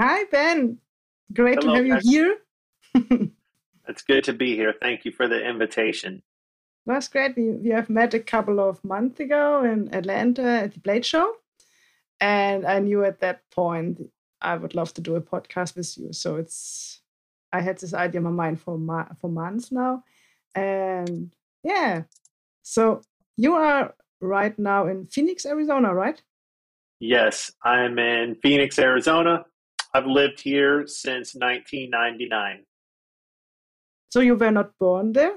Hi, Ben. Great Hello, to have you here. It's good to be here. Thank you for the invitation. That's great. We, we have met a couple of months ago in Atlanta at the Blade Show. And I knew at that point I would love to do a podcast with you. So it's, I had this idea in my mind for, ma- for months now. And yeah, so you are right now in Phoenix, Arizona, right? Yes, I'm in Phoenix, Arizona. I've lived here since 1999. So you were not born there?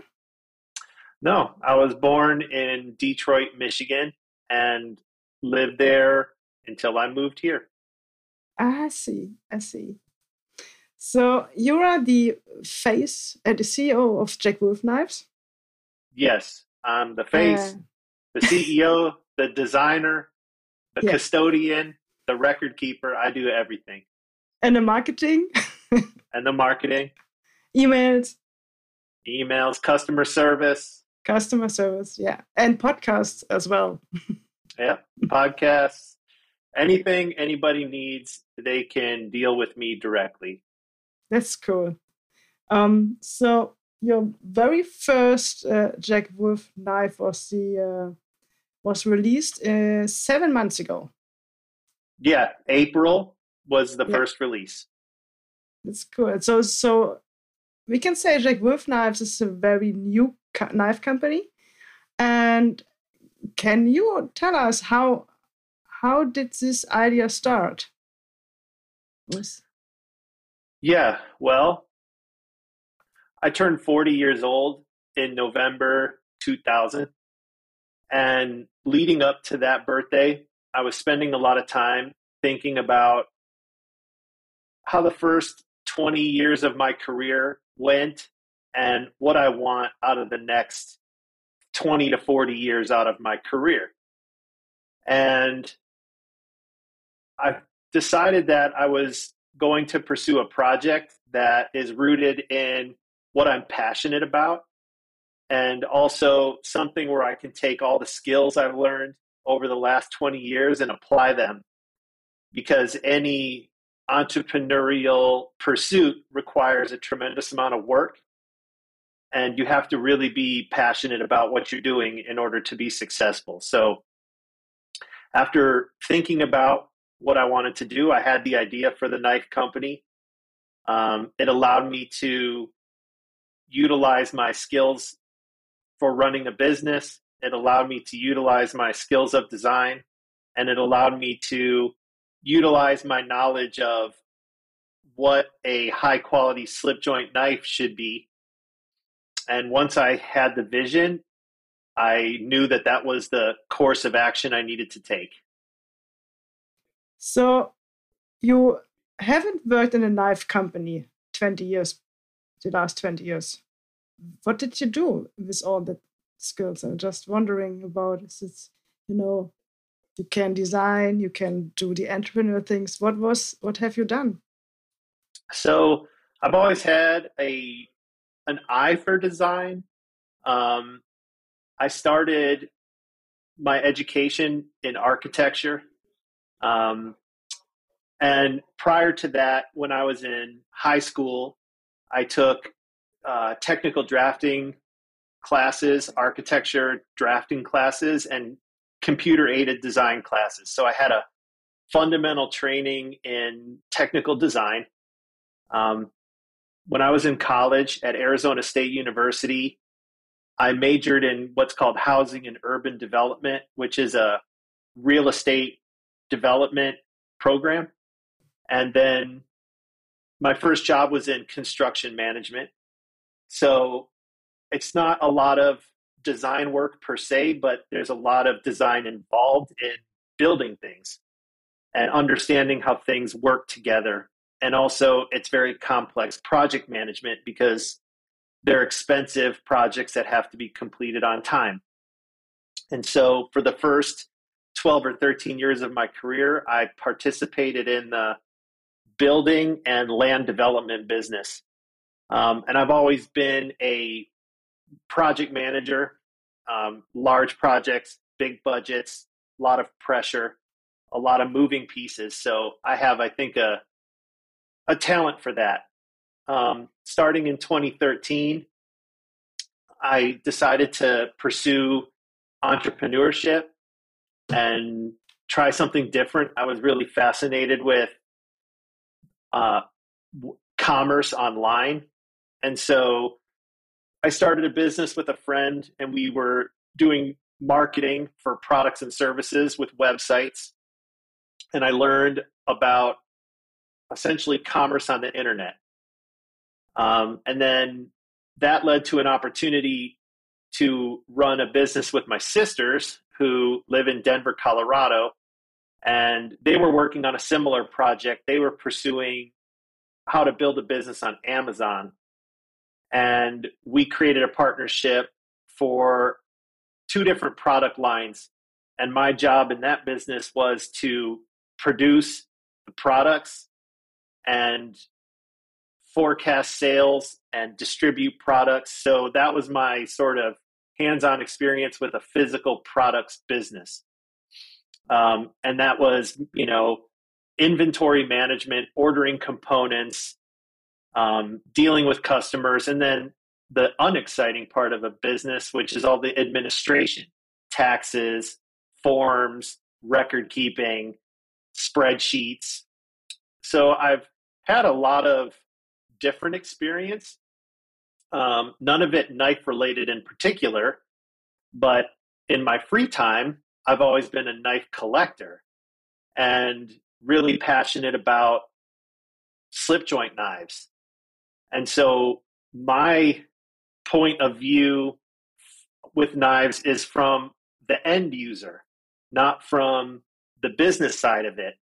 No, I was born in Detroit, Michigan, and lived there until I moved here. I see. I see. So you are the face, uh, the CEO of Jack Wolf Knives. Yes, I'm the face, Uh, the CEO, the designer, the Yeah. custodian, the record keeper. I do everything. And the marketing, And the marketing, emails, emails, customer service, customer service, yeah, and podcasts as well. Yeah, podcasts, anything anybody needs, they can deal with me directly. That's cool. Um, so your very first uh, Jack Wolf knife was the uh, was released uh, seven months ago. Yeah, April was the Yeah. first release. That's cool. So so we can say Jack Wolf Knives is a very new co- knife company. And can you tell us how how did this idea start? Was Yeah, well, I turned 40 years old in November 2000. And leading up to that birthday, I was spending a lot of time thinking about how the first 20 years of my career went and what I want out of the next 20 to 40 years out of my career. And I decided that I was going to pursue a project that is rooted in what I'm passionate about and also something where I can take all the skills I've learned over the last 20 years and apply them. Because any entrepreneurial pursuit requires a tremendous amount of work. And you have to really be passionate about what you're doing in order to be successful. So, after thinking about what I wanted to do, I had the idea for the knife company. Um, it allowed me to utilize my skills for running a business. It allowed me to utilize my skills of design, and it allowed me to utilize my knowledge of what a high quality slip joint knife should be. And once I had the vision, I knew that that was the course of action I needed to take. so you haven't worked in a knife company 20 years, the last 20 years. What did you do with all the skills? I'm just wondering about is you know, you can design, you can do the entrepreneur things. What was what have you done? So I've always had a an eye for design. Um, I started my education in architecture, um, and prior to that, when I was in high school, I took uh, technical drafting classes, architecture drafting classes, and computer aided design classes. So I had a fundamental training in technical design. Um, when I was in college at Arizona State University, I majored in what's called housing and urban development, which is a real estate development program. And then my first job was in construction management. So it's not a lot of design work per se, but there's a lot of design involved in building things and understanding how things work together and also it's very complex project management because they're expensive projects that have to be completed on time. And so for the first 12 or 13 years of my career, I participated in the building and land development business. Um, and I've always been a project manager, um, large projects, big budgets, a lot of pressure, a lot of moving pieces. So I have, I think, a a talent for that. Um, starting in 2013, I decided to pursue entrepreneurship and try something different. I was really fascinated with uh, commerce online. And so I started a business with a friend, and we were doing marketing for products and services with websites. And I learned about essentially commerce on the internet. Um, and then that led to an opportunity to run a business with my sisters who live in Denver, Colorado. And they were working on a similar project. They were pursuing how to build a business on Amazon. And we created a partnership for two different product lines. And my job in that business was to produce the products and forecast sales and distribute products. So that was my sort of hands on experience with a physical products business. Um, and that was, you know, inventory management, ordering components, um, dealing with customers, and then the unexciting part of a business, which is all the administration, taxes, forms, record keeping, spreadsheets. So I've had a lot of different experience. Um, none of it knife related in particular, but in my free time, I've always been a knife collector and really passionate about slip joint knives. And so my point of view with knives is from the end user, not from the business side of it.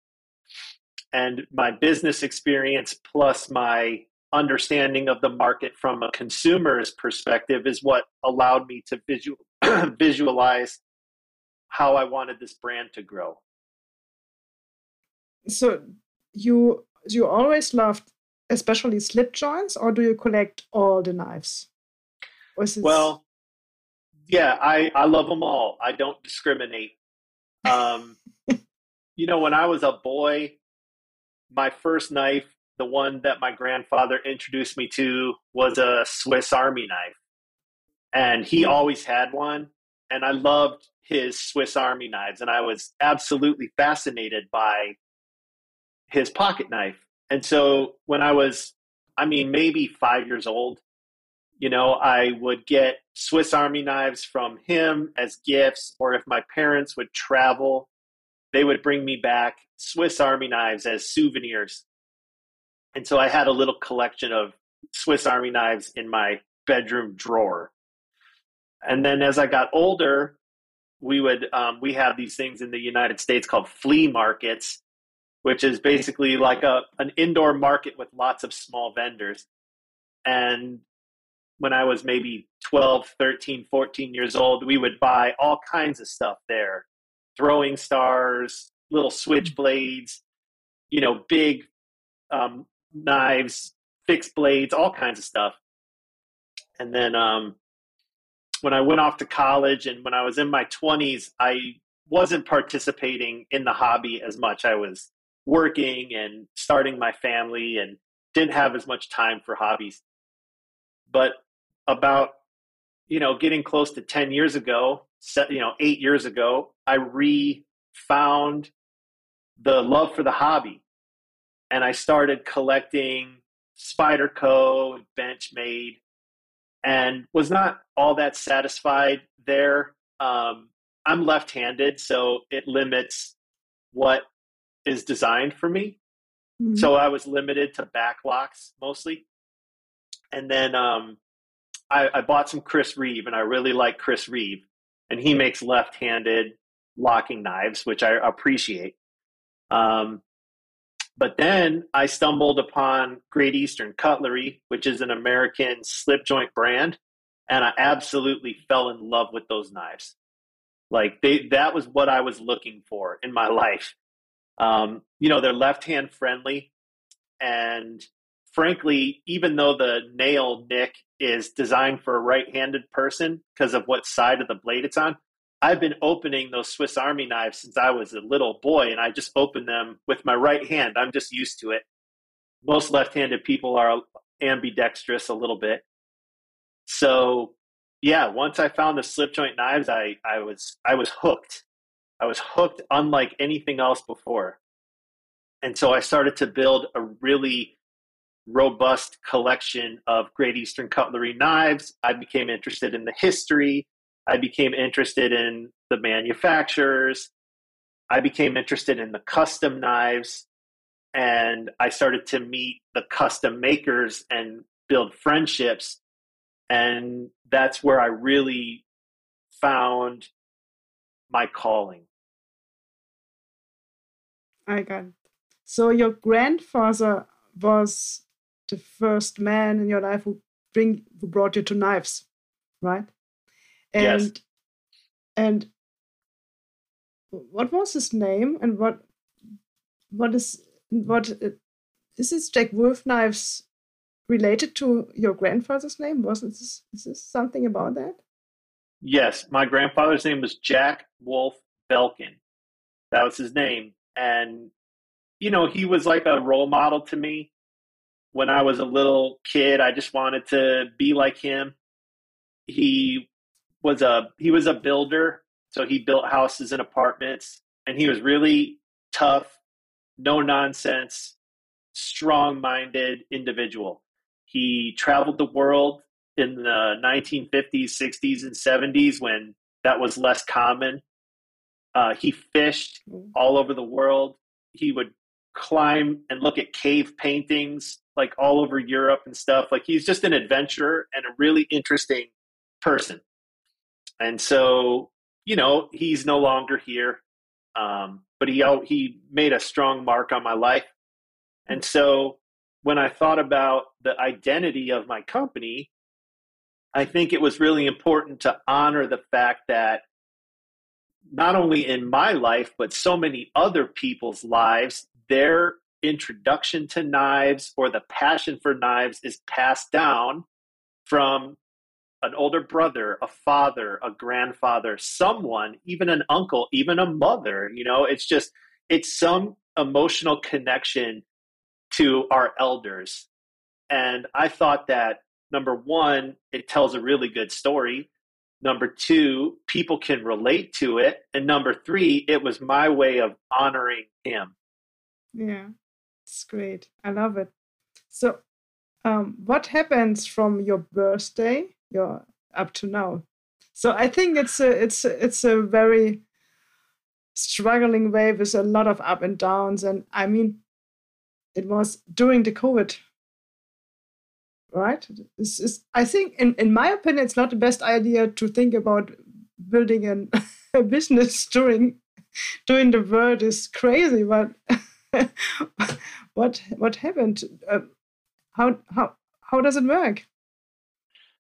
And my business experience plus my understanding of the market from a consumer's perspective is what allowed me to visual, visualize how I wanted this brand to grow. So you you always loved especially slip joints or do you collect all the knives? Well, yeah, I, I love them all. I don't discriminate. Um, you know, when I was a boy, my first knife, the one that my grandfather introduced me to, was a Swiss Army knife. And he always had one. And I loved his Swiss Army knives. And I was absolutely fascinated by his pocket knife. And so when I was, I mean, maybe five years old, you know, I would get Swiss Army knives from him as gifts, or if my parents would travel, they would bring me back Swiss Army knives as souvenirs. And so I had a little collection of Swiss Army knives in my bedroom drawer. And then as I got older, we would um, we have these things in the United States called flea markets, which is basically like a an indoor market with lots of small vendors. And when I was maybe 12, 13, 14 years old, we would buy all kinds of stuff there throwing stars, little switchblades, you know, big um, knives, fixed blades, all kinds of stuff. And then um, when I went off to college and when I was in my 20s, I wasn't participating in the hobby as much. I was working and starting my family and didn't have as much time for hobbies. But about you know getting close to 10 years ago you know 8 years ago i re-found the love for the hobby and i started collecting spyderco and benchmade and was not all that satisfied there um, i'm left-handed so it limits what is designed for me mm-hmm. so i was limited to backlocks mostly and then um, I, I bought some Chris Reeve, and I really like Chris Reeve, and he makes left-handed locking knives, which I appreciate. Um, but then I stumbled upon Great Eastern Cutlery, which is an American slip joint brand, and I absolutely fell in love with those knives. Like they, that was what I was looking for in my life. Um, you know, they're left hand friendly, and frankly, even though the nail nick is designed for a right-handed person because of what side of the blade it's on, I've been opening those Swiss Army knives since I was a little boy, and I just open them with my right hand. I'm just used to it. most left-handed people are ambidextrous a little bit. So yeah, once I found the slip joint knives, I, I was I was hooked. I was hooked unlike anything else before. And so I started to build a really robust collection of Great Eastern cutlery knives. I became interested in the history. I became interested in the manufacturers. I became interested in the custom knives. And I started to meet the custom makers and build friendships. And that's where I really found my calling. I got it. So your grandfather was the first man in your life who bring who brought you to knives, right? And yes. and what was his name and what what is what uh, is this Jack Wolf knives related to your grandfather's name? Wasn't this is this something about that? Yes, my grandfather's name was Jack Wolf Belkin. That was his name, and you know he was like a role model to me when I was a little kid. I just wanted to be like him. He was a he was a builder, so he built houses and apartments, and he was really tough, no nonsense, strong minded individual. He traveled the world in the 1950s, 60s, and 70s when that was less common. Uh, he fished mm. all over the world. He would climb and look at cave paintings like all over Europe and stuff. Like he's just an adventurer and a really interesting person. And so, you know, he's no longer here. Um, but he he made a strong mark on my life. And so when I thought about the identity of my company, I think it was really important to honor the fact that not only in my life, but so many other people's lives, their introduction to knives or the passion for knives is passed down from an older brother, a father, a grandfather, someone, even an uncle, even a mother. You know, it's just, it's some emotional connection to our elders. And I thought that number one, it tells a really good story. Number two, people can relate to it. And number three, it was my way of honoring him. Yeah. It's great. I love it. So, um, what happens from your birthday, your up to now? So I think it's a it's a, it's a very struggling way with a lot of up and downs. And I mean, it was during the COVID, right? This is I think, in in my opinion, it's not the best idea to think about building an, a business during during the world is crazy, but. what what happened? Uh, how how how does it work?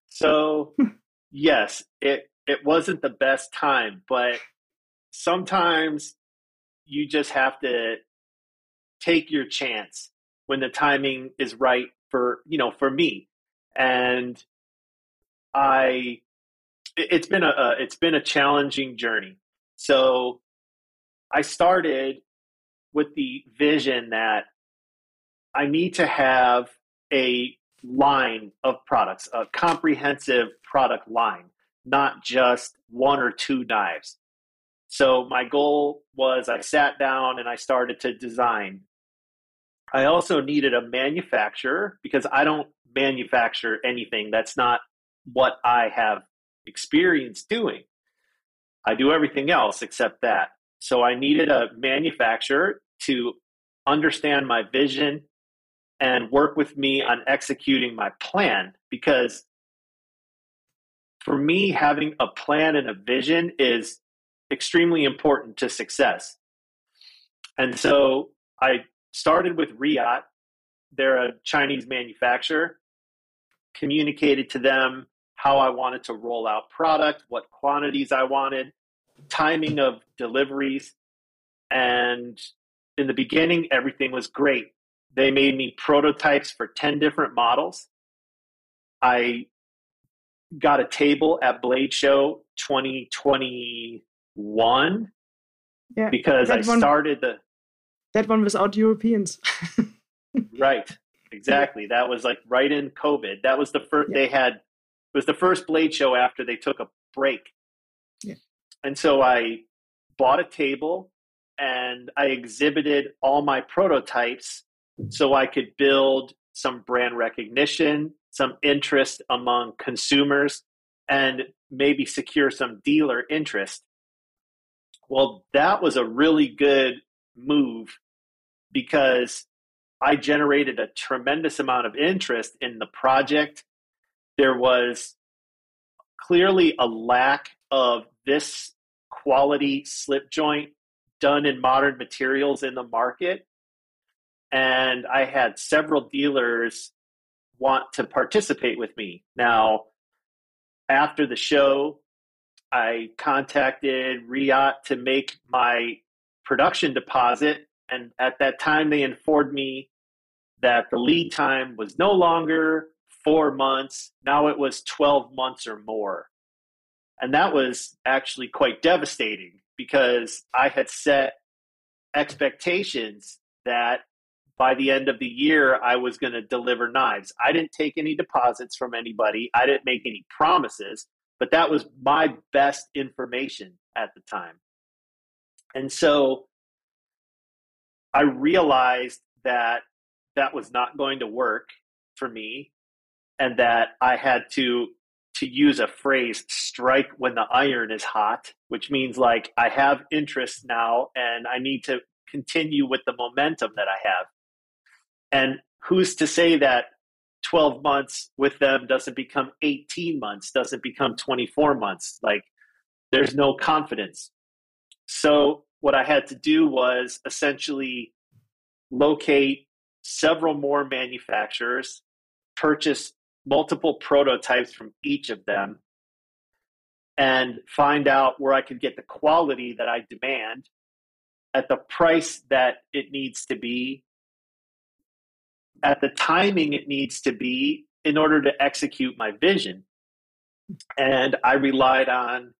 So yes, it it wasn't the best time, but sometimes you just have to take your chance when the timing is right for you know for me and i it's been a, it's been a challenging journey so i started with the vision that I need to have a line of products, a comprehensive product line, not just one or two knives. So my goal was I sat down and I started to design. I also needed a manufacturer because I don't manufacture anything. That's not what I have experience doing. I do everything else except that. So I needed a manufacturer to understand my vision and work with me on executing my plan because for me having a plan and a vision is extremely important to success and so i started with Riot. they're a chinese manufacturer communicated to them how i wanted to roll out product what quantities i wanted timing of deliveries and in the beginning everything was great they made me prototypes for 10 different models. I got a table at Blade Show 2021 yeah, because I started the. That one was without Europeans. right. exactly. That was like right in COVID. That was the first yeah. they had. It was the first Blade show after they took a break. Yeah. And so I bought a table and I exhibited all my prototypes so I could build some brand recognition, some interest among consumers, and maybe secure some dealer interest. Well, that was a really good move because I generated a tremendous amount of interest in the project. There was clearly a lack of this quality slip joint done in modern materials in the market. And I had several dealers want to participate with me. Now, after the show, I contacted Riot to make my production deposit. And at that time, they informed me that the lead time was no longer four months. Now it was 12 months or more. And that was actually quite devastating because I had set expectations that by the end of the year, I was going to deliver knives. I didn't take any deposits from anybody, I didn't make any promises, but that was my best information at the time. And so I realized that that was not going to work for me and that I had to to use a phrase strike when the iron is hot which means like I have interest now and I need to continue with the momentum that I have. And who's to say that 12 months with them doesn't become 18 months doesn't become 24 months? Like there's no confidence so what I had to do was essentially locate several more manufacturers, purchase multiple prototypes from each of them, and find out where I could get the quality that I demand at the price that it needs to be, at the timing it needs to be in order to execute my vision. And I relied on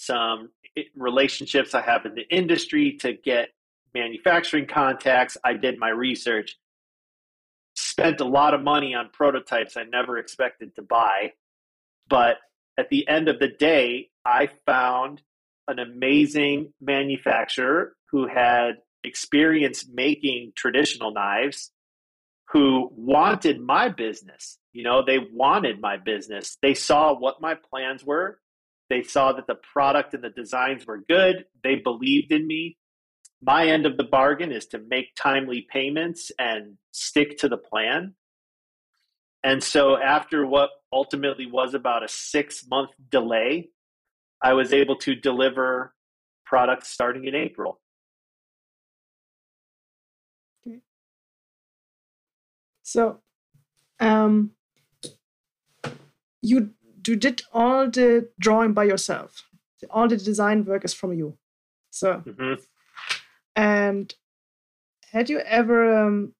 some relationships I have in the industry to get manufacturing contacts. I did my research, spent a lot of money on prototypes I never expected to buy. But at the end of the day, I found an amazing manufacturer who had experience making traditional knives who wanted my business. You know, they wanted my business. They saw what my plans were. They saw that the product and the designs were good. They believed in me my end of the bargain is to make timely payments and stick to the plan. And so, after what ultimately was about a six month delay, I was able to deliver products starting in April. So, um, you you did all the drawing by yourself. All the design work is from you. So, mm-hmm. And had you ever, um,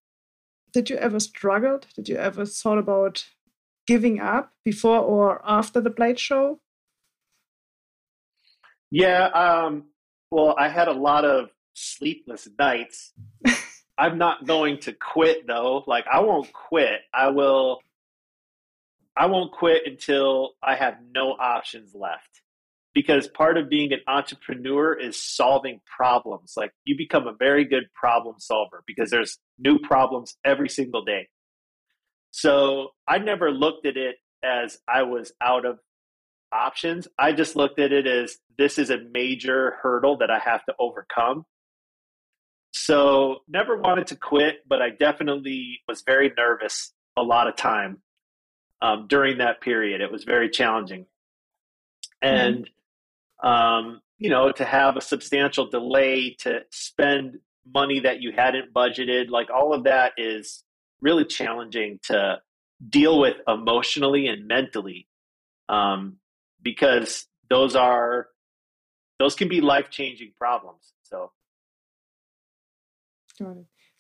did you ever struggled? Did you ever thought about giving up before or after the Blade show? Yeah. Um, well, I had a lot of sleepless nights. I'm not going to quit though. Like I won't quit. I will I won't quit until I have no options left because part of being an entrepreneur is solving problems. Like you become a very good problem solver because there's new problems every single day. So I never looked at it as I was out of options. I just looked at it as this is a major hurdle that I have to overcome. So never wanted to quit, but I definitely was very nervous a lot of time um, during that period. It was very challenging. And mm-hmm um, you know, to have a substantial delay to spend money that you hadn't budgeted, like all of that is really challenging to deal with emotionally and mentally, um, because those are those can be life changing problems. So.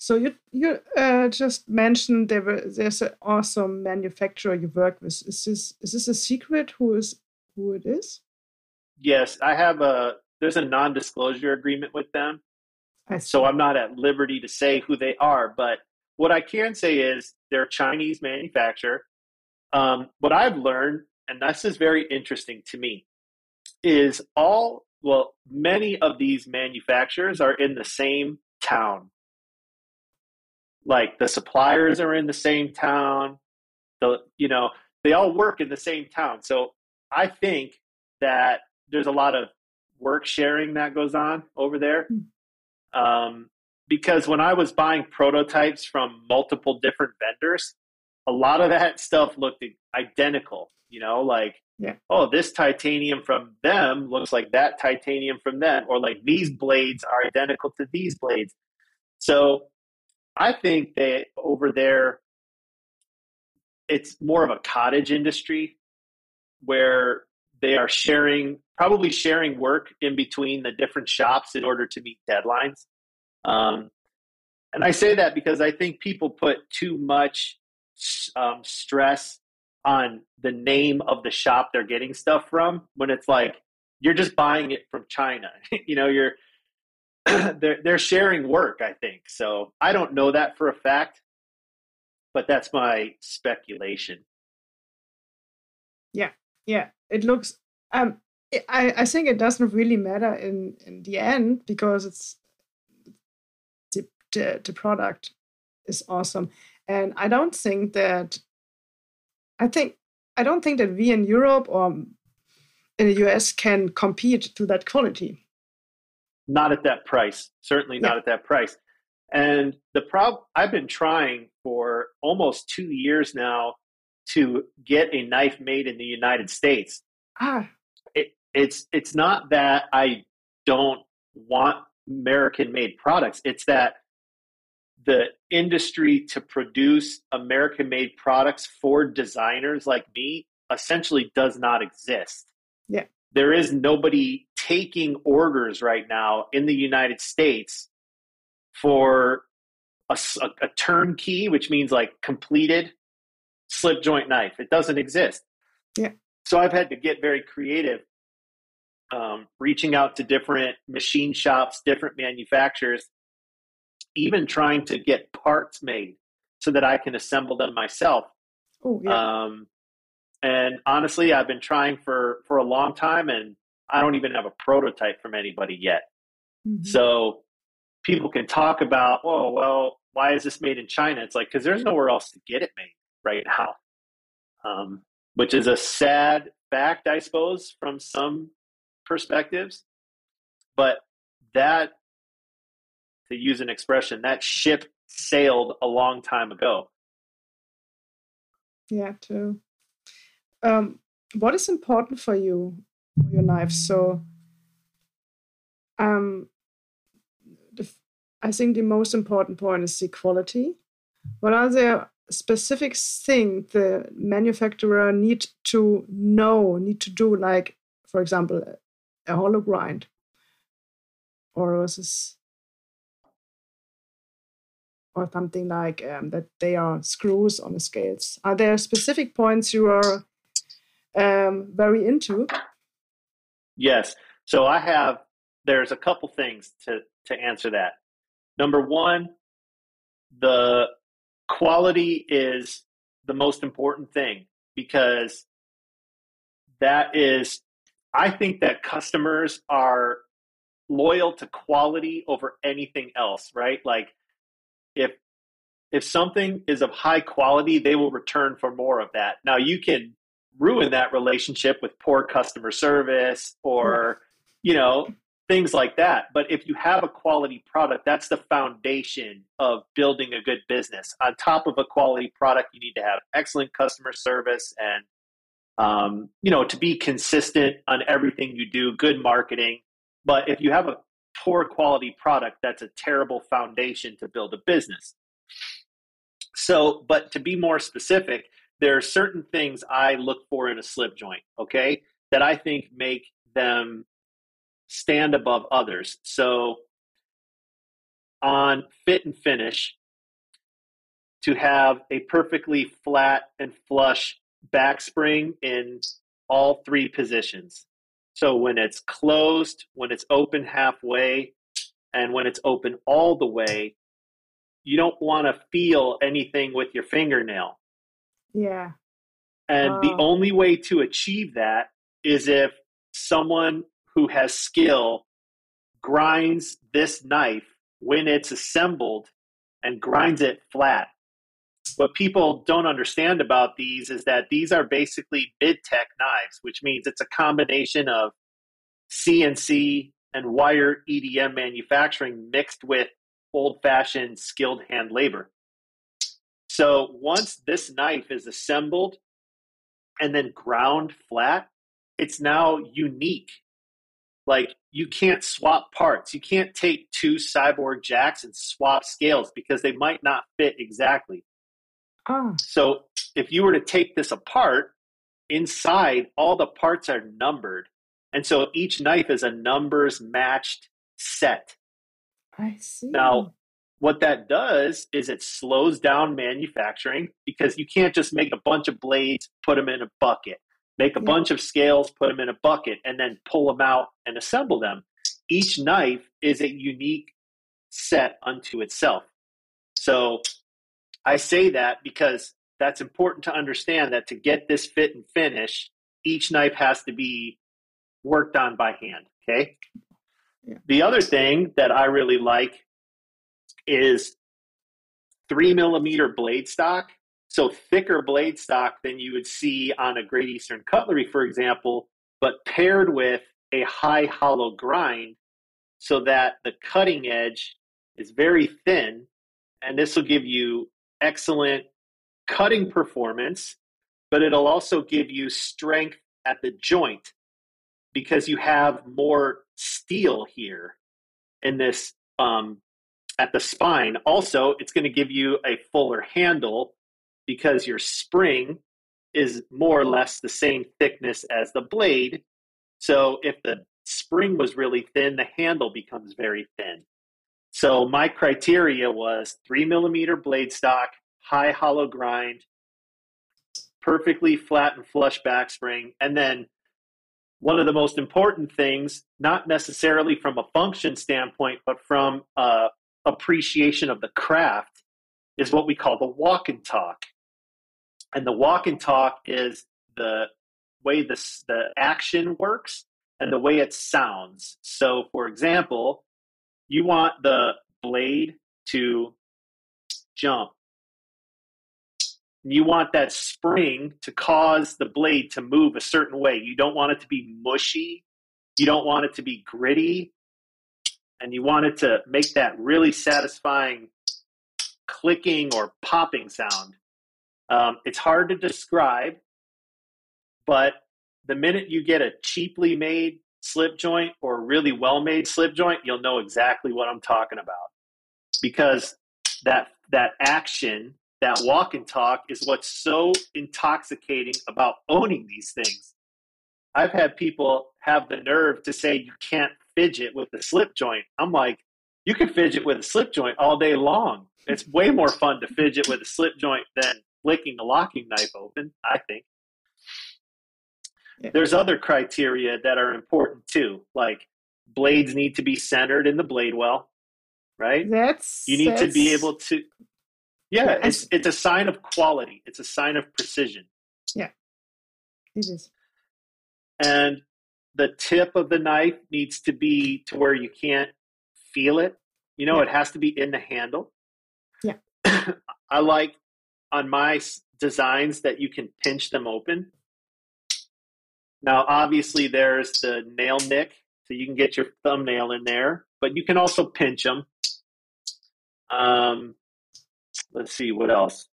So you you uh, just mentioned there were, there's an awesome manufacturer you work with. Is this is this a secret? Who is who it is? yes, I have a there's a non-disclosure agreement with them. So I'm not at liberty to say who they are, but what I can say is they're a Chinese manufacturer. Um, what I've learned, and this is very interesting to me, is all well, many of these manufacturers are in the same town. Like the suppliers are in the same town. The you know they all work in the same town. So I think that there's a lot of work sharing that goes on over there. Hmm. Um, because when I was buying prototypes from multiple different vendors, a lot of that stuff looked identical. You know, like yeah. oh, this titanium from them looks like that titanium from them, or like these blades are identical to these blades. So I think that over there, it's more of a cottage industry where they are sharing, probably sharing work in between the different shops in order to meet deadlines. Um, and I say that because I think people put too much um, stress on the name of the shop they're getting stuff from when it's like you're just buying it from China. you know, you're they're they're sharing work, I think. So I don't know that for a fact, but that's my speculation. Yeah. Yeah. It looks um I, I think it doesn't really matter in, in the end because it's the, the, the product is awesome. And I don't think that I think I don't think that we in Europe or in the US can compete to that quality. Not at that price. Certainly yeah. not at that price. And the problem I've been trying for almost two years now to get a knife made in the United States. Ah. It, it's it's not that I don't want American made products. It's that the industry to produce American made products for designers like me essentially does not exist. Yeah. There is nobody taking orders right now in the United States for a, a, a turnkey, which means like completed slip joint knife. It doesn't exist. Yeah. So I've had to get very creative, um, reaching out to different machine shops, different manufacturers even trying to get parts made so that I can assemble them myself. Oh, yeah. Um, and honestly, I've been trying for for a long time, and I don't even have a prototype from anybody yet. Mm-hmm. So people can talk about, oh, well, why is this made in China? It's like because there's nowhere else to get it made right now, um, which is a sad fact, I suppose, from some perspectives. But that to use an expression, that ship sailed a long time ago. Yeah, true. Um, what is important for you for your knife? So, um, the, I think the most important point is the quality. What are the specific things the manufacturer need to know, need to do, like, for example, a hollow grind? Or is this or something like um, that they are screws on the scales. Are there specific points you are um, very into? Yes. So I have. There's a couple things to to answer that. Number one, the quality is the most important thing because that is. I think that customers are loyal to quality over anything else, right? Like if if something is of high quality, they will return for more of that. Now you can ruin that relationship with poor customer service or you know things like that. But if you have a quality product, that's the foundation of building a good business. On top of a quality product, you need to have excellent customer service and um, you know to be consistent on everything you do, good marketing. But if you have a poor quality product, that's a terrible foundation to build a business. So, but to be more specific, there are certain things I look for in a slip joint, okay, that I think make them stand above others. So, on fit and finish, to have a perfectly flat and flush back spring in all three positions. So when it's closed, when it's open halfway, and when it's open all the way, you don't want to feel anything with your fingernail. Yeah. And the Oh. only way to achieve that is if someone who has skill grinds this knife when it's assembled and grinds it flat. What people don't understand about these is that these are basically mid tech knives, which means it's a combination of CNC and wire EDM manufacturing mixed with old fashioned skilled hand labor. So once this knife is assembled and then ground flat, it's now unique. Like you can't swap parts. You can't take two cyborg jacks and swap scales because they might not fit exactly. Ah, So if you were to take this apart, inside all the parts are numbered. And so each knife is a numbers matched set. I see. Now, what that does is it slows down manufacturing because you can't just make a bunch of blades, put them in a bucket, make a Yeah. bunch of scales, put them in a bucket, and then pull them out and assemble them. Each knife is a unique set unto itself. So I say that because that's important to understand that to get this fit and finish, each knife has to be worked on by hand. Okay. Yeah. The other thing that I really like is three millimeter blade stock. So thicker blade stock than you would see on a Great Eastern cutlery, for example, but paired with a high hollow grind so that the cutting edge is very thin. And this will give you excellent cutting performance, but it'll also give you strength at the joint because you have more steel here in this um, at the spine. Also, it's going to give you a fuller handle because your spring is more or less the same thickness as the blade. So if the spring was really thin, the handle becomes very thin. So my criteria was three millimeter blade stock, high hollow grind, perfectly flat and flush back spring, and then one of the most important things, not necessarily from a function standpoint, but from uh, appreciation of the craft, is what we call the walk and talk. And the walk and talk is the way this, the action works and the way it sounds. So, for example, you want the blade to jump. You want that spring to cause the blade to move a certain way. You don't want it to be mushy. You don't want it to be gritty. And you want it to make that really satisfying clicking or popping sound. Um, it's hard to describe, but the minute you get a cheaply made slip joint or really well made slip joint, you'll know exactly what I'm talking about. Because that that action, that walk and talk is what's so intoxicating about owning these things. I've had people have the nerve to say you can't fidget with the slip joint. I'm like, you can fidget with a slip joint all day long. It's way more fun to fidget with a slip joint than flicking the locking knife open, I think. Yeah. There's other criteria that are important too, like blades need to be centered in the blade well, right? That's You need to be able to Yeah, Yeah, it's it's a sign of quality. It's a sign of precision. Yeah. It is. And the tip of the knife needs to be to where you can't feel it. You know, Yeah. it has to be in the handle. Yeah. I like on my designs that you can pinch them open. Now, obviously, there's the nail nick, so you can get your thumbnail in there, but you can also pinch them. Um, let's see what else.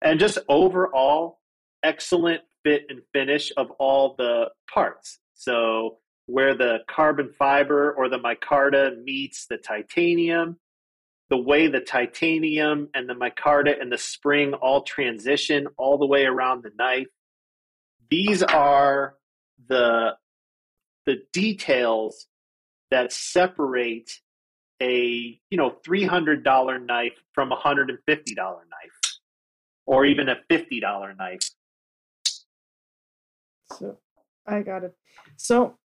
And just overall, excellent fit and finish of all the parts. So, where the carbon fiber or the micarta meets the titanium, the way the titanium and the micarta and the spring all transition all the way around the knife. These are the the details that separate a you know $300 knife from a $150 knife or even a $50 knife So I got it. So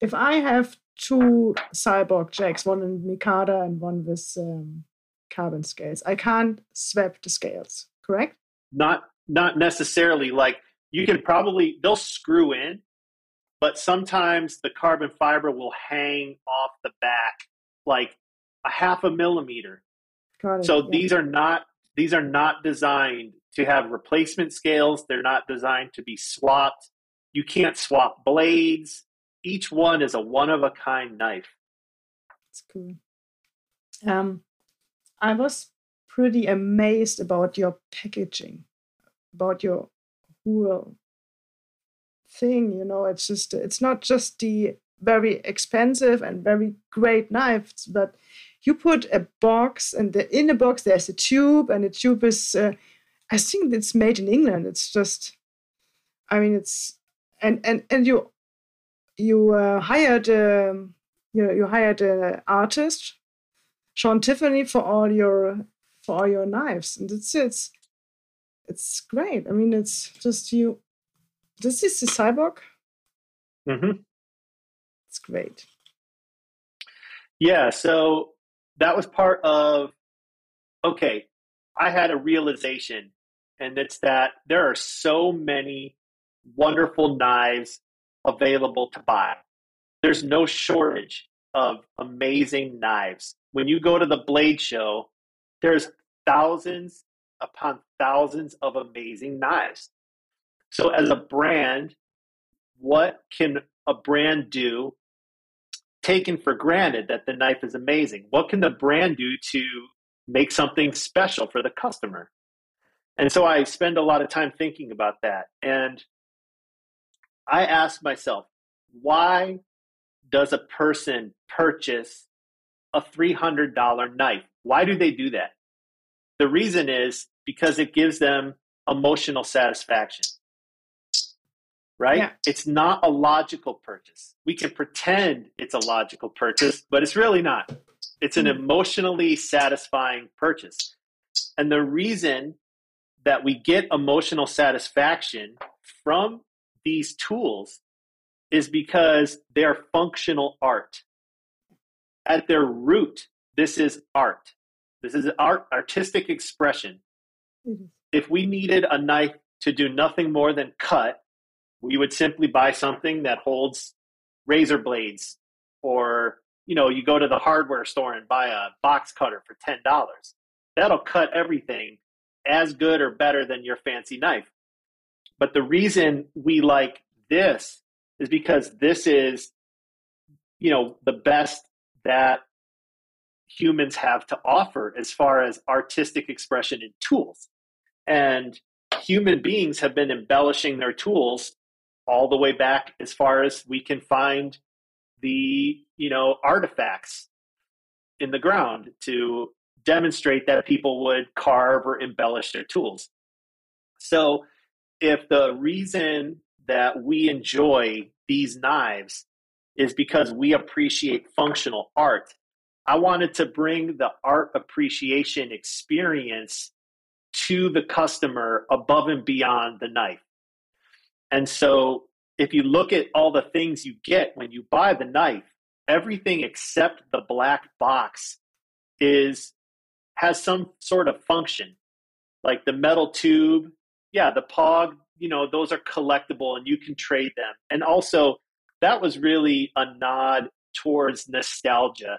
if I have two cyborg jacks, one in Micarta and one with um, carbon scales. I can't swap the scales, correct? Not not necessarily. Like you can probably they'll screw in, but sometimes the carbon fiber will hang off the back like a half a millimeter. It, So yeah. these are not these are not designed to have replacement scales. They're not designed to be swapped. You can't swap blades. Each one is a one of a kind knife. That's cool. Um, I was pretty amazed about your packaging, about your whole thing. You know, it's just it's not just the very expensive and very great knives, but you put a box, and the, in the box there's a tube, and the tube is, uh, I think it's made in England. It's just, I mean, it's and and and you you uh, hired um, you you hired an artist, Sean Tiffany, for all your for all your knives, and it's it's it's great. I mean, it's just you. This is the cyborg. Mm-hmm. It's great. Yeah. So that was part of. Okay, I had a realization, and it's that there are so many wonderful knives available to buy. There's no shortage of amazing knives. When you go to the blade show, there's thousands upon thousands of amazing knives. So, as a brand, what can a brand do, taken for granted that the knife is amazing? What can the brand do to make something special for the customer? And so I spend a lot of time thinking about that. And I ask myself, why does a person purchase a $300 knife? Why do they do that? The reason is because it gives them emotional satisfaction. Right? Yeah. It's not a logical purchase. We can pretend it's a logical purchase, but it's really not. It's an hmm. emotionally satisfying purchase. And the reason that we get emotional satisfaction from these tools is because they are functional art. At their root, this is art. This is art, artistic expression. Mm-hmm. If we needed a knife to do nothing more than cut, we would simply buy something that holds razor blades or you know you go to the hardware store and buy a box cutter for $10 that'll cut everything as good or better than your fancy knife but the reason we like this is because this is, you know, the best that humans have to offer as far as artistic expression and tools. And human beings have been embellishing their tools all the way back as far as we can find the, you know, artifacts in the ground to demonstrate that people would carve or embellish their tools. So if the reason that we enjoy these knives is because we appreciate functional art, I wanted to bring the art appreciation experience to the customer above and beyond the knife. And so if you look at all the things you get when you buy the knife, everything except the black box is has some sort of function. Like the metal tube yeah, the Pog, you know, those are collectible and you can trade them. And also, that was really a nod towards nostalgia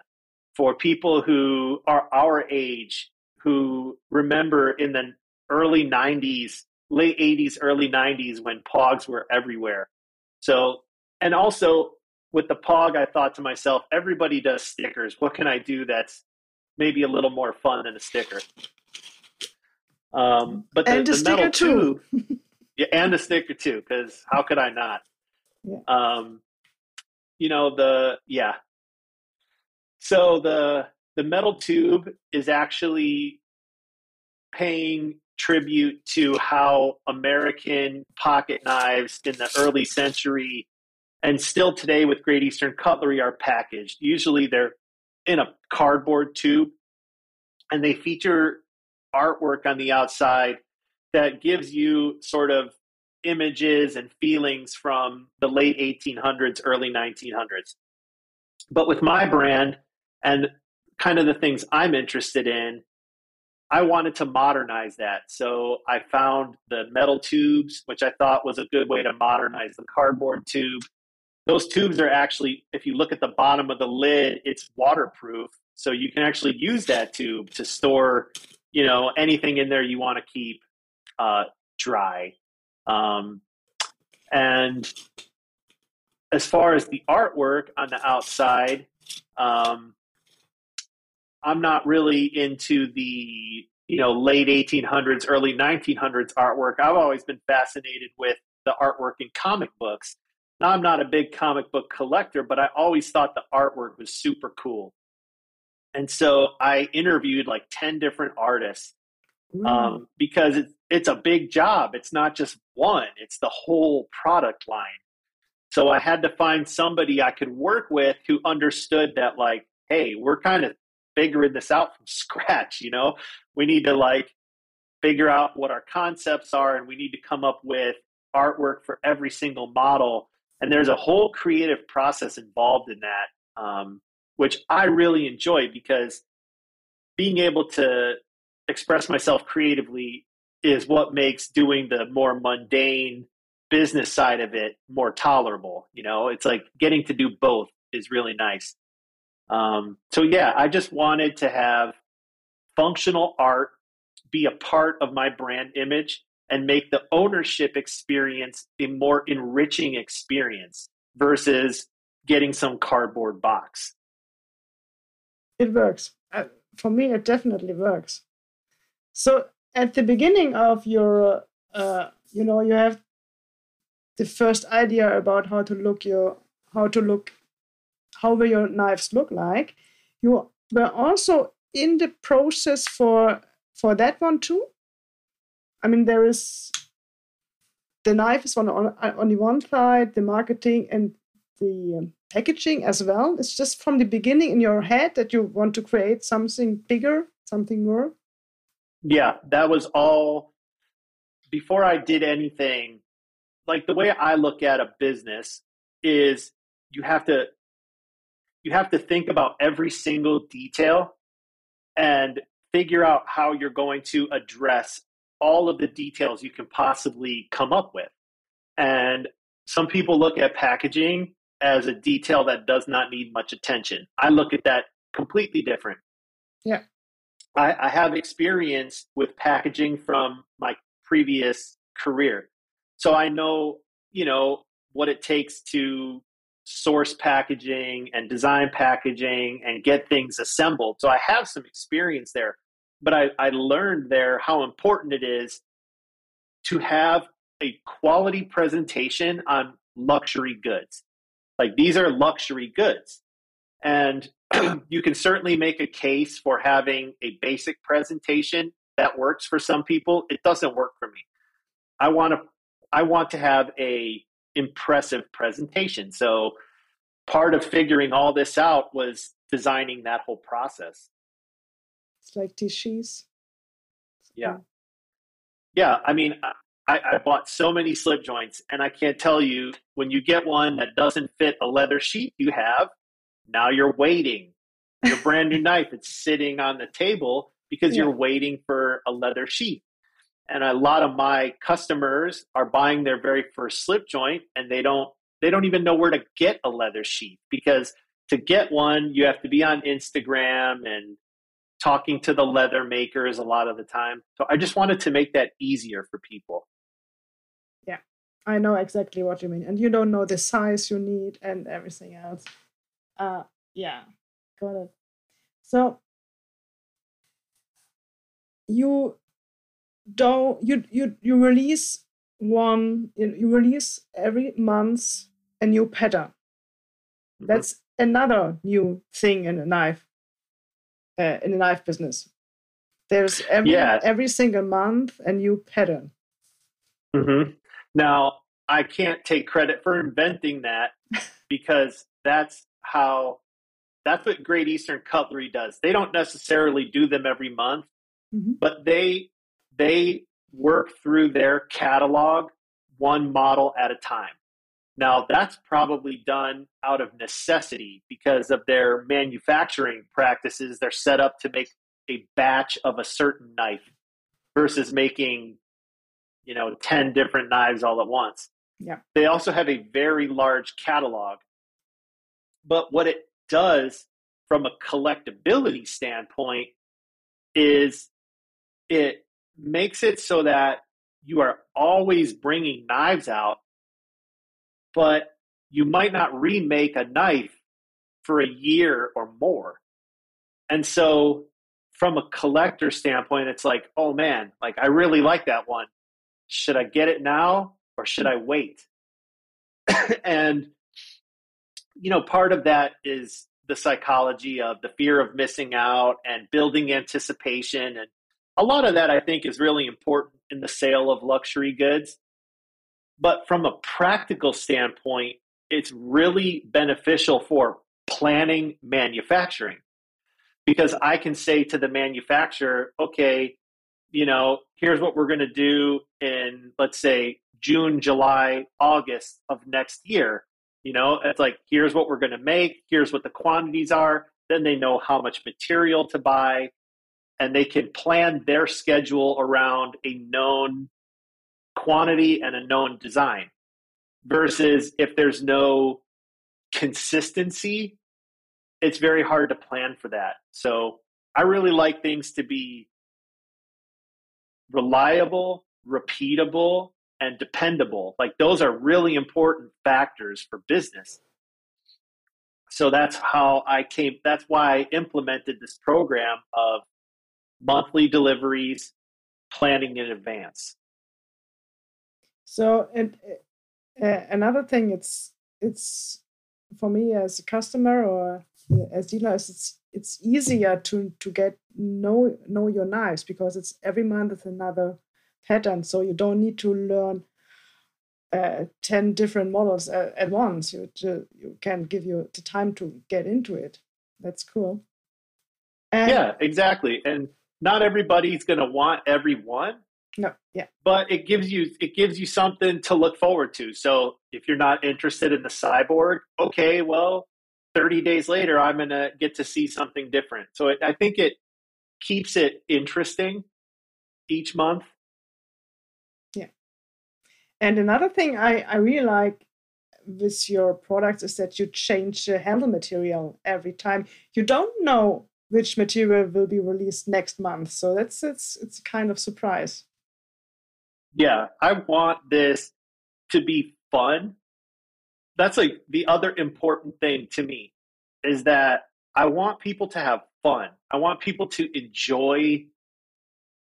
for people who are our age who remember in the early 90s, late 80s, early 90s when Pogs were everywhere. So, and also with the Pog, I thought to myself, everybody does stickers. What can I do that's maybe a little more fun than a sticker? Um, but the, and the metal too. yeah, and a sticker too, because how could I not? Yeah. Um, you know the yeah. So the the metal tube is actually paying tribute to how American pocket knives in the early century and still today with Great Eastern cutlery are packaged. Usually they're in a cardboard tube and they feature artwork on the outside that gives you sort of images and feelings from the late 1800s, early 1900s. But with my brand and kind of the things I'm interested in I wanted to modernize that. So I found the metal tubes, which I thought was a good way to modernize the cardboard tube. Those tubes are actually, if you look at the bottom of the lid, it's waterproof. So you can actually use that tube to store, you know, anything in there you want to keep uh, dry. Um, and as far as the artwork on the outside, um, I'm not really into the you know late 1800s, early 1900s artwork. I've always been fascinated with the artwork in comic books. Now I'm not a big comic book collector, but I always thought the artwork was super cool. And so I interviewed like 10 different artists um, because it's, it's a big job. It's not just one, it's the whole product line. So I had to find somebody I could work with who understood that, like, hey, we're kind of figuring this out from scratch, you know? We need to, like, figure out what our concepts are and we need to come up with artwork for every single model. And there's a whole creative process involved in that, um, which I really enjoy because being able to express myself creatively is what makes doing the more mundane business side of it more tolerable. You know, it's like getting to do both is really nice. Um, so yeah, I just wanted to have functional art be a part of my brand image and make the ownership experience a more enriching experience versus getting some cardboard box. It works. Uh, for me, it definitely works. So at the beginning of your, uh, you know, you have the first idea about how to look your, how to look, how will your knives look like. You were also in the process for for that one too. I mean, there is the knife is on on, on the one side, the marketing and the um, packaging as well. It's just from the beginning in your head that you want to create something bigger, something more. Yeah, that was all before I did anything. Like the way I look at a business is you have to you have to think about every single detail and figure out how you're going to address all of the details you can possibly come up with. And some people look at packaging as a detail that does not need much attention. I look at that completely different. Yeah. I, I have experience with packaging from my previous career. So I know, you know, what it takes to source packaging and design packaging and get things assembled. So I have some experience there. But I, I learned there how important it is to have a quality presentation on luxury goods. Like these are luxury goods. And you can certainly make a case for having a basic presentation that works for some people. It doesn't work for me. I want to I want to have a impressive presentation. So part of figuring all this out was designing that whole process. It's like tissues. Yeah. Yeah. I mean, I, I, bought so many slip joints, and I can't tell you when you get one that doesn't fit a leather sheet you have, now you're waiting. Your brand new knife, it's sitting on the table because yeah. you're waiting for a leather sheath. And a lot of my customers are buying their very first slip joint and they don't they don't even know where to get a leather sheath because to get one you have to be on Instagram and talking to the leather makers a lot of the time. So I just wanted to make that easier for people. I know exactly what you mean. And you don't know the size you need and everything else. Uh, yeah, got it. So you don't you you you release one you release every month a new pattern. Mm-hmm. That's another new thing in a knife uh, in a knife business. There's every yeah. every single month a new pattern. Mm-hmm. Now I can't take credit for inventing that because that's how that's what Great Eastern Cutlery does. They don't necessarily do them every month, mm-hmm. but they they work through their catalog one model at a time. Now that's probably done out of necessity because of their manufacturing practices. They're set up to make a batch of a certain knife versus making, you know, 10 different knives all at once. Yeah. They also have a very large catalog. But what it does from a collectability standpoint is it makes it so that you are always bringing knives out, but you might not remake a knife for a year or more. And so, from a collector standpoint, it's like, oh man, like I really like that one. Should I get it now or should I wait? and, you know, part of that is the psychology of the fear of missing out and building anticipation. And a lot of that, I think, is really important in the sale of luxury goods. But from a practical standpoint, it's really beneficial for planning manufacturing because I can say to the manufacturer, okay, you know, here's what we're going to do in, let's say, June, July, August of next year. You know, it's like, here's what we're going to make, here's what the quantities are. Then they know how much material to buy, and they can plan their schedule around a known quantity and a known design. Versus if there's no consistency, it's very hard to plan for that. So I really like things to be reliable, repeatable, and dependable. Like those are really important factors for business. So that's how I came, that's why I implemented this program of monthly deliveries, planning in advance. So, and uh, another thing, it's it's for me as a customer or as dealers, it's it's easier to to get know know your knives because it's every month is another pattern. So you don't need to learn uh, 10 different models uh, at once. You, you can give you the time to get into it. That's cool. And yeah, exactly. And not everybody's going to want every one. No, yeah. But it gives you it gives you something to look forward to. So if you're not interested in the cyborg, okay, well, 30 days later I'm going to get to see something different. So it, I think it keeps it interesting each month Yeah. and another thing I, I really like with your products is that you change the handle material every time. You don't know which material will be released next month, so that's it's it's a kind of surprise. Yeah, I want this to be fun. That's like the other important thing to me is that I want people to have fun. I want people to enjoy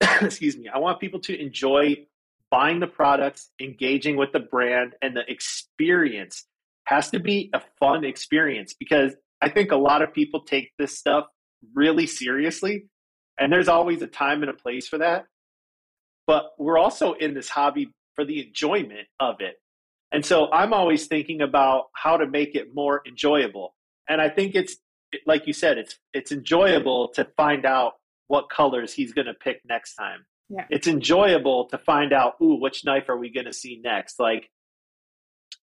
excuse me. I want people to enjoy buying the products, engaging with the brand, and the experience has to be a fun experience because I think a lot of people take this stuff really seriously. And there's always a time and a place for that. But we're also in this hobby for the enjoyment of it. And so I'm always thinking about how to make it more enjoyable. And I think it's like you said, it's it's enjoyable to find out what colors he's going to pick next time yeah. it's enjoyable to find out, ooh, which knife are we going to see next? Like,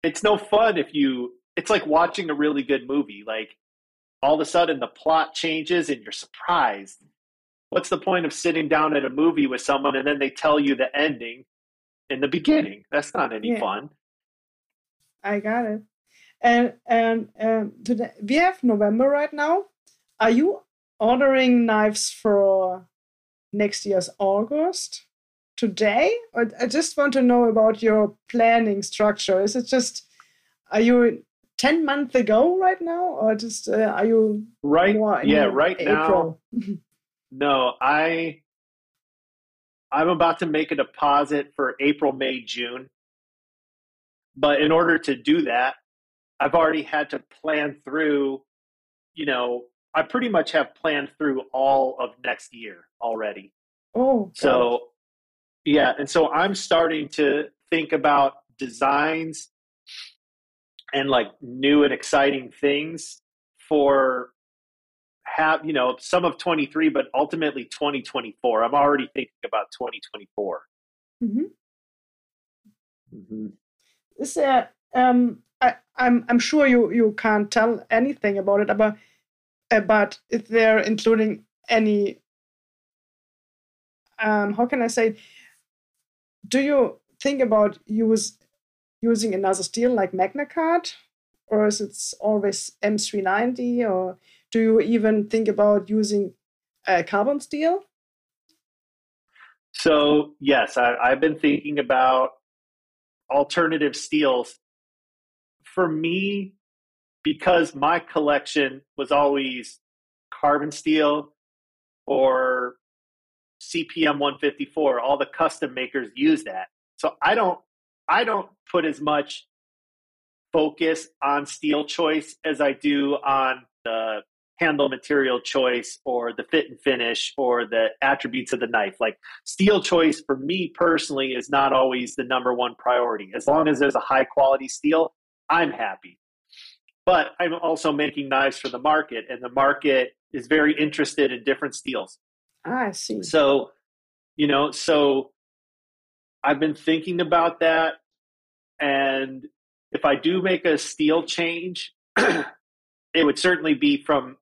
it's no fun if you, it's like watching a really good movie. Like, all of a sudden the plot changes and you're surprised. What's the point of sitting down at a movie with someone and then they tell you the ending in the beginning? That's not any yeah. fun. I got it. And and um, today we have November right now. Are you ordering knives for next year's August today? Or I just want to know about your planning structure. Is it just, are you 10 months ago right now? Or just, uh, are you right? yeah, right April? now. no, I, I'm about to make a deposit for April, May, June. But in order to do that, I've already had to plan through, you know, I pretty much have planned through all of next year already. Oh, so yeah, and so I'm starting to think about designs and like new and exciting things for have you know some of 23 but ultimately 2024 i'm already thinking about 2024 mm-hmm. Mm-hmm. Is there um I, I'm I'm sure you you can't tell anything about it, but uh, but if they're including any um, how can I say? Do you think about use using another steel like MagnaCut, or is it always M390, or do you even think about using uh, carbon steel? So yes, I, I've been thinking about alternative steels. For me, because my collection was always carbon steel or CPM 154, all the custom makers use that. So I don't I don't put as much focus on steel choice as I do on the handle material choice or the fit and finish or the attributes of the knife. Like steel choice for me personally is not always the number one priority. As long as there's a high quality steel, I'm happy. But I'm also making knives for the market, and the market is very interested in different steels. Ah, I see. So, you know, so I've been thinking about that. And if I do make a steel change, it would certainly be from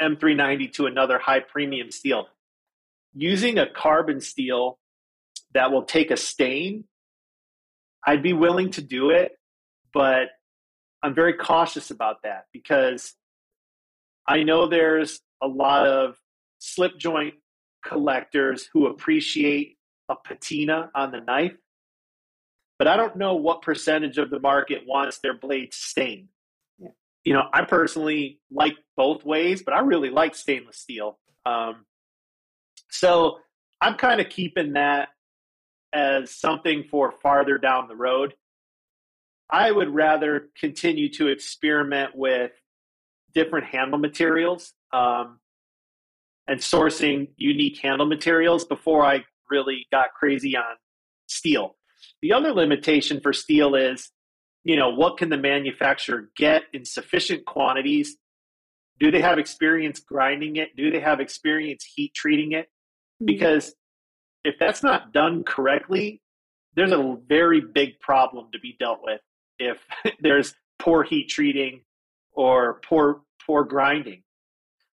M390 to another high premium steel. Using a carbon steel that will take a stain, I'd be willing to do it, but I'm very cautious about that because I know there's a lot of slip joint collectors who appreciate a patina on the knife, but I don't know what percentage of the market wants their blades stained you know, I personally like both ways, but I really like stainless steel. Um, so I'm kind of keeping that as something for farther down the road. I would rather continue to experiment with different handle materials um, and sourcing unique handle materials before I really got crazy on steel. The other limitation for steel is you know, what can the manufacturer get in sufficient quantities? Do they have experience grinding it? Do they have experience heat treating it? Hmm. Because if that's not done correctly, there's a very big problem to be dealt with if there's poor heat treating or poor poor grinding.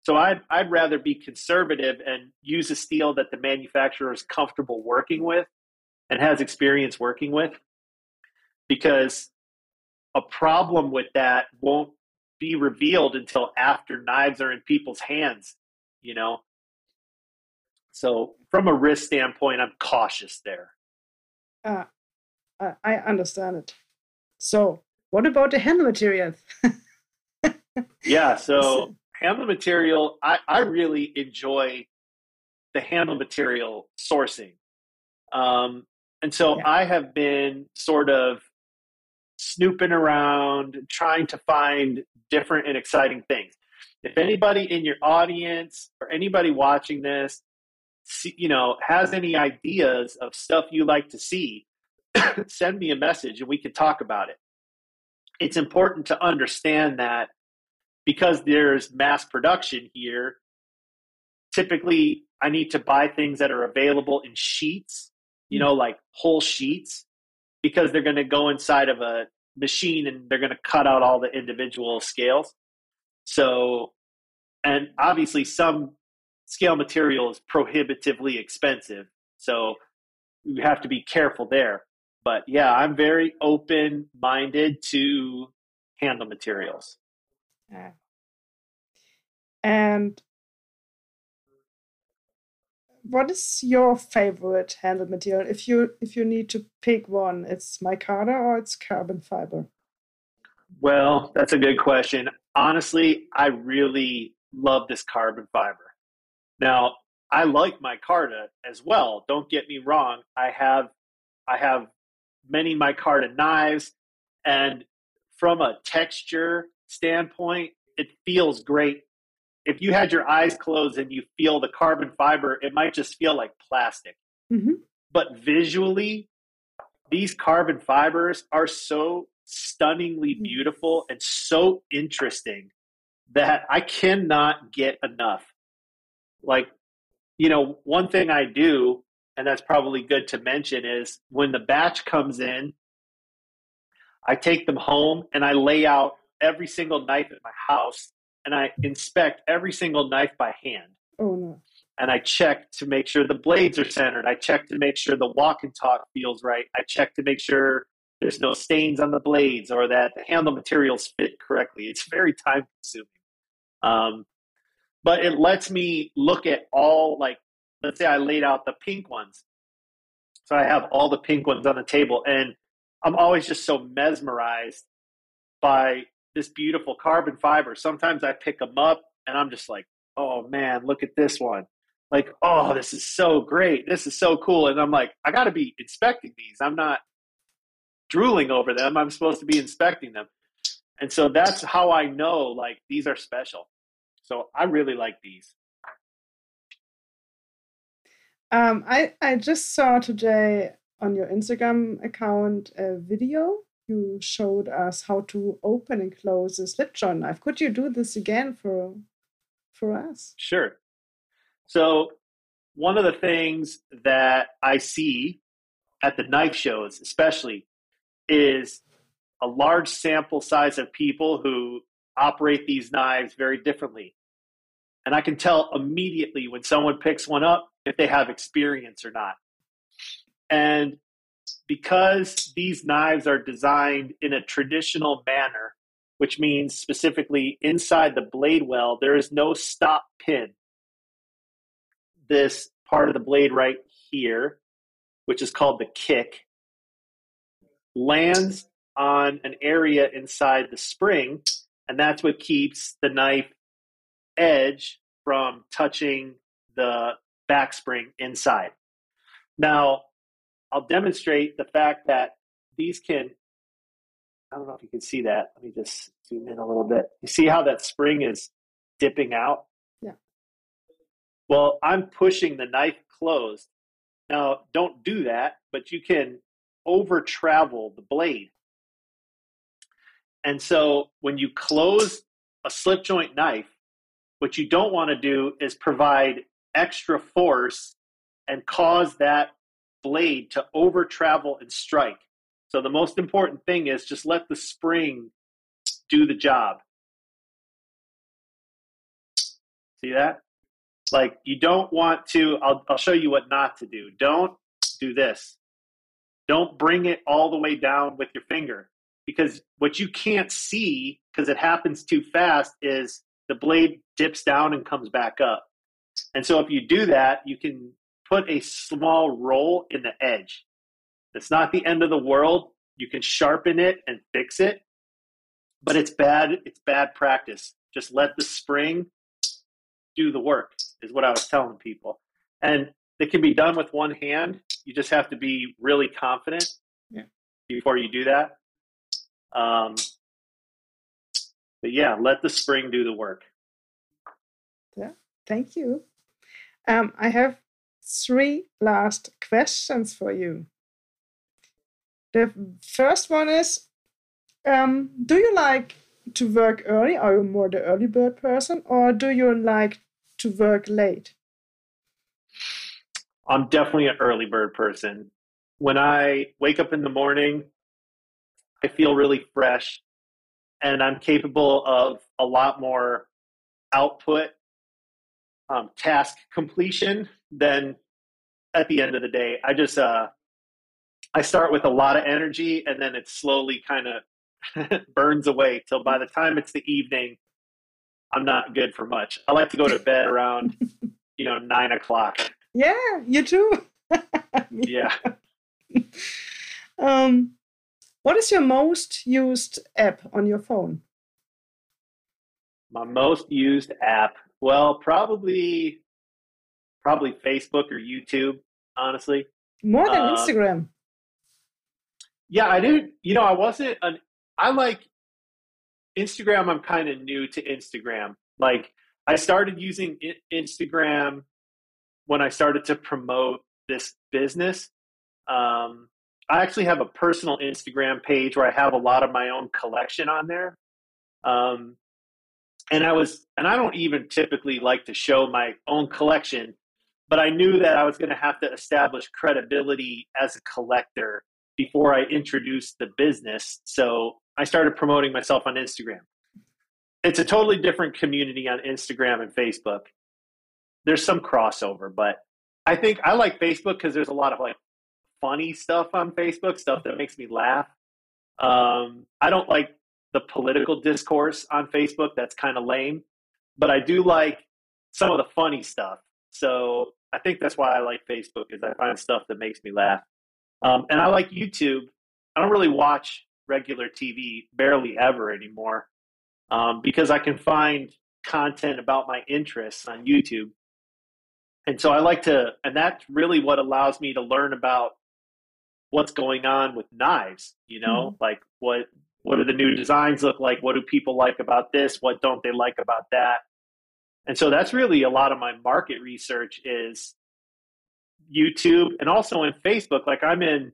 So I'd I'd rather be conservative and use a steel that the manufacturer is comfortable working with and has experience working with because a problem with that won't be revealed until after knives are in people's hands, you know? So, from a risk standpoint, I'm cautious there. Uh, I understand it. So, what about the handle materials? yeah, so handle material, I, I really enjoy the handle material sourcing. Um, and so yeah. I have been sort of snooping around, trying to find different and exciting things. If anybody in your audience or anybody watching this, you know, has any ideas of stuff you like to see, send me a message and we can talk about it. It's important to understand that because there's mass production here, typically I need to buy things that are available in sheets, you hmm. know, like whole sheets because they're going to go inside of a machine and they're going to cut out all the individual scales. So, and obviously, some scale material is prohibitively expensive. So, you have to be careful there. But yeah, I'm very open minded to handle materials. Yeah. And what is your favorite handle material? If you if you need to pick one, it's micarta or it's carbon fiber. Well, that's a good question. Honestly, I really love this carbon fiber. Now, I like micarta as well. Don't get me wrong. I have I have many micarta knives, and from a texture standpoint, it feels great if you had your eyes closed and you feel the carbon fiber, it might just feel like plastic. Mm-hmm. But visually, these carbon fibers are so stunningly mm-hmm. beautiful and so interesting that I cannot get enough. Like, you know, one thing I do, and that's probably good to mention, is when the batch comes in, I take them home and I lay out every single knife at my house and I inspect every single knife by hand. Oh no. and I check to make sure the blades are centered. I check to make sure the walk and talk feels right. I check to make sure there's no stains on the blades or that the handle materials fit correctly. It's very time consuming. Um, but it lets me look at all, like, let's say I laid out the pink ones. So I have all the pink ones on the table, and I'm always just so mesmerized by this beautiful carbon fiber. Sometimes I pick them up and I'm just like, oh man, look at this one like, oh, this is so great. This is so cool. And I'm like, I got to be inspecting these. I'm not drooling over them. I'm supposed to be inspecting them. And so that's how I know like these are special. So I really like these. Um, I, I just saw today on your Instagram account a video. You showed us how to open and close a slip joint knife. Could you do this again for for us? Sure. So, one of the things that I see at the knife shows, especially, is a large sample size of people who operate these knives very differently. And I can tell immediately when someone picks one up if they have experience or not. And because these knives are designed in a traditional manner, which means specifically inside the blade well, there is no stop pin this part of the blade right here, which is called the kick, lands on an area inside the spring, and that's what keeps the knife edge from touching the back spring inside. Now, I'll demonstrate the fact that these can, I don't know if you can see that. Let me just zoom in a little bit. You see how that spring is dipping out? Yeah. Well, I'm pushing the knife closed. Now, don't do that, but you can over travel the blade. And so when you close a slip joint knife, what you don't want to do is provide extra force and cause that blade to over travel and strike. So the most important thing is just let the spring do the job. See that? Like you don't want to, I'll, I'll show you what not to do. Don't do this. Don't bring it all the way down with your finger because what you can't see because it happens too fast is the blade dips down and comes back up. And so if you do that, you can put a small roll in the edge. It's not the end of the world. You can sharpen it and fix it, but it's bad. It's bad practice. Just let the spring do the work is what I was telling people. And it can be done with one hand. You just have to be really confident yeah. before you do that. Um, but yeah, let the spring do the work. Yeah, thank you. Um, I have three last questions for you. The first one is um, Do you like to work early? Are you more the early bird person, or do you like to work late? I'm definitely an early bird person. When I wake up in the morning, I feel really fresh and I'm capable of a lot more output, um, task completion then at the end of the day. I just, uh, I start with a lot of energy and then it slowly kind of burns away till by the time it's the evening, I'm not good for much. I like to go to bed around, you know, nine o'clock. Yeah, you too. yeah. um, what is your most used app on your phone? My most used app, well, probably, probably Facebook or YouTube. Honestly, more than uh, Instagram. Yeah, I didn't. You know, I wasn't an. I like Instagram, I'm kind of new to Instagram. Like, I started using Instagram when I started to promote this business. Um, I actually have a personal Instagram page where I have a lot of my own collection on there. Um, and I was, and I don't even typically like to show my own collection, but I knew that I was going to have to establish credibility as a collector before I introduced the business. So I started promoting myself on Instagram. It's a totally different community on Instagram and Facebook. there's some crossover, but I think I like Facebook because there's a lot of like funny stuff on Facebook, stuff that makes me laugh. Um, I don't like the political discourse on Facebook. That's kind of lame, but I do like some of the funny stuff. So I think that's why I like Facebook is I find stuff that makes me laugh. Um, and I like YouTube. I don't really watch regular TV, barely ever anymore, um, because I can find content about my interests on YouTube. And so I like to, and that's really what allows me to learn about what's going on with knives, you know, mm-hmm. like what what do the new designs look like? What do people like about this? What don't they like about that? And so that's really a lot of my market research is YouTube and also in Facebook. Like I'm in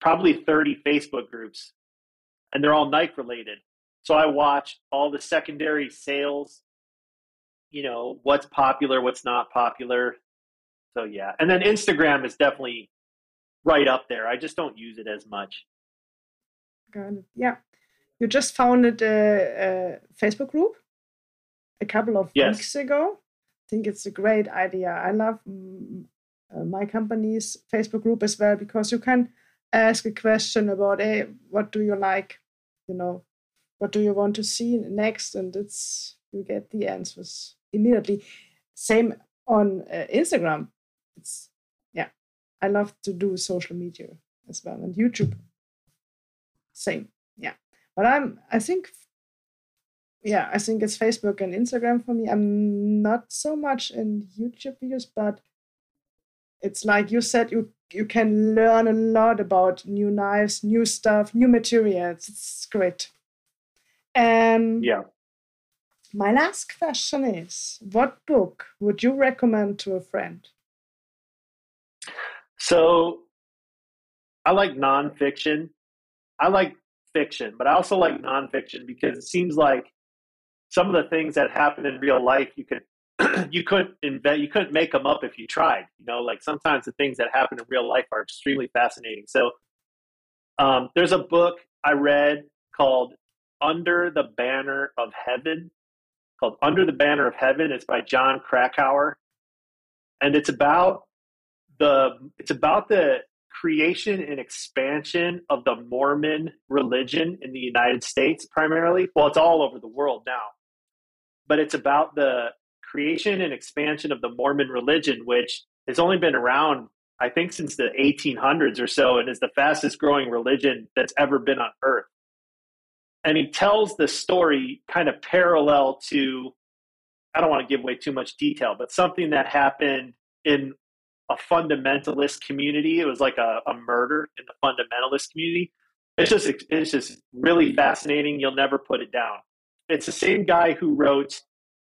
probably 30 Facebook groups and they're all knife related. So I watch all the secondary sales, you know, what's popular, what's not popular. So yeah. And then Instagram is definitely right up there. I just don't use it as much. It. Yeah. You just founded a, a Facebook group a couple of yes. weeks ago. I think it's a great idea. I love mm, uh, my company's Facebook group as well because you can ask a question about, hey, what do you like? You know, what do you want to see next? And it's you get the answers immediately. Same on uh, Instagram. It's yeah, I love to do social media as well and YouTube. Same, yeah. But I'm I think yeah, I think it's Facebook and Instagram for me. I'm not so much in YouTube videos, but it's like you said, you you can learn a lot about new knives, new stuff, new materials. It's great. And yeah. My last question is what book would you recommend to a friend? So I like nonfiction. I like fiction, but I also like nonfiction because it seems like some of the things that happen in real life you could you couldn't invent you couldn't make them up if you tried you know? Like sometimes the things that happen in real life are extremely fascinating. So um, there's a book i read called under the banner of heaven called under the banner of heaven. It's by Jon Krakauer. And it's about the it's about the creation and expansion of the mormon religion in the united states primarily well it's all over the world now but it's about the creation and expansion of the Mormon religion, which has only been around, I think, since the 1800s or so, and is the fastest growing religion that's ever been on earth. And he tells the story kind of parallel to, I don't want to give away too much detail, but something that happened in a fundamentalist community. It was like a, a murder in the fundamentalist community. It's just it's just really fascinating. You'll never put it down it's the same guy who wrote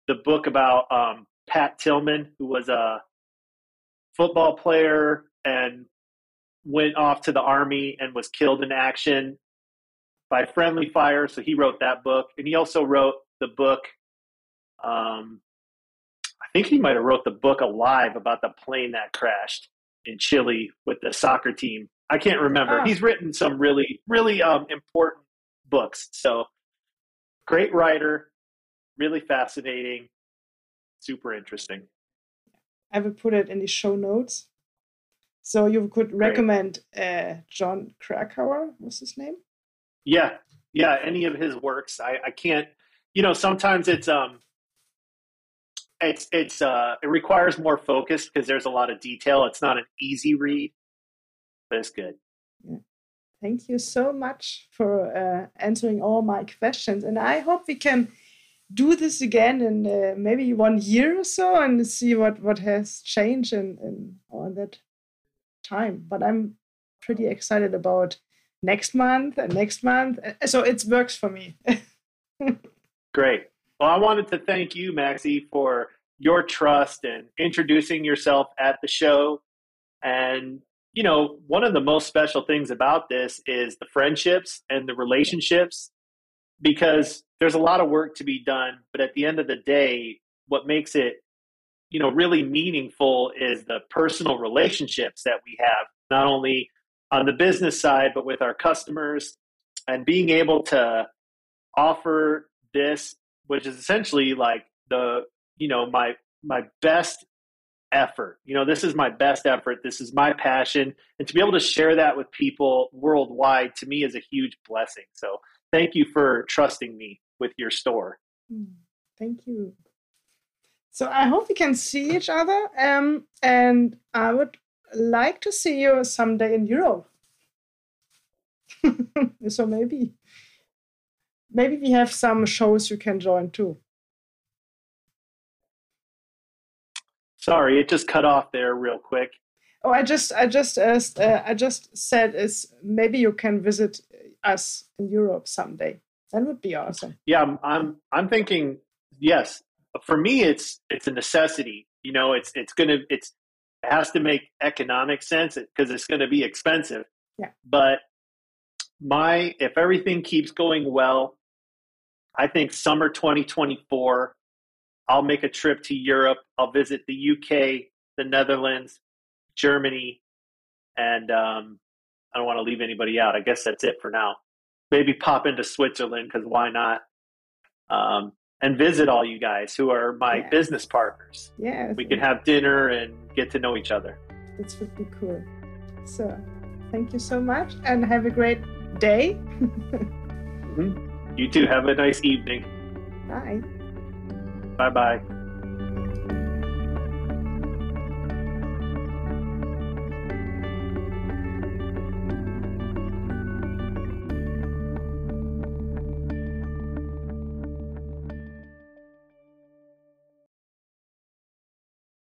the book about um, Pat Tillman, who was a football player and went off to the army and was killed in action by friendly fire. So he wrote that book, and he also wrote the book. Um, think he might have wrote the book Alive about the plane that crashed in Chile with the soccer team. I can't remember. Oh. He's written some really, really um, important books. So great writer, really fascinating, super interesting. I will put it in the show notes. So you could recommend uh, Jon Krakauer, what's his name? Yeah, yeah, any of his works. I, I can't, you know, sometimes it's um, it's it's uh, it requires more focus because there's a lot of detail. It's not an easy read, but it's good. Yeah. Thank you so much for uh, answering all my questions. And I hope we can do this again in uh, maybe one year or so and see what, what has changed in, in all that time. But I'm pretty excited about next month and next month. Uh, so it works for me. Great. Well, I wanted to thank you, Maxie, for your trust and introducing yourself at the show and you know, one of the most special things about this is the friendships and the relationships because there's a lot of work to be done. But at the end of the day, what makes it, you know, really meaningful is the personal relationships that we have, not only on the business side, but with our customers and being able to offer this, which is essentially like the, you know, my, my best effort. You know, this is my best effort. This is my passion. And to be able to share that with people worldwide to me is a huge blessing. So thank you for trusting me with your store. Hmm. Thank you. So I hope we can see each other. Um, and I would like to see you someday in Europe. so maybe, maybe we have some shows you can join too. Sorry, it just cut off there real quick. Oh, I just, I just, uh, I just said is maybe you can visit us in Europe someday. That would be awesome. Yeah, I'm, I'm, I'm thinking. Yes, for me, it's, it's a necessity. You know, it's, it's gonna, it's, it has to make economic sense because it's going to be expensive. Yeah. But my, if everything keeps going well, I think summer 2024 I'll make a trip to Europe. I'll visit the UK, the Netherlands, Germany, and um, I don't want to leave anybody out. I guess that's it for now. Maybe pop into Switzerland because why not? Um, and visit all you guys who are my yeah. business partners. Yeah, we can have dinner and get to know each other. This would be cool. So, thank you so much, and have a great day. mm-hmm. You too. Have a nice evening. Bye. Bye bye.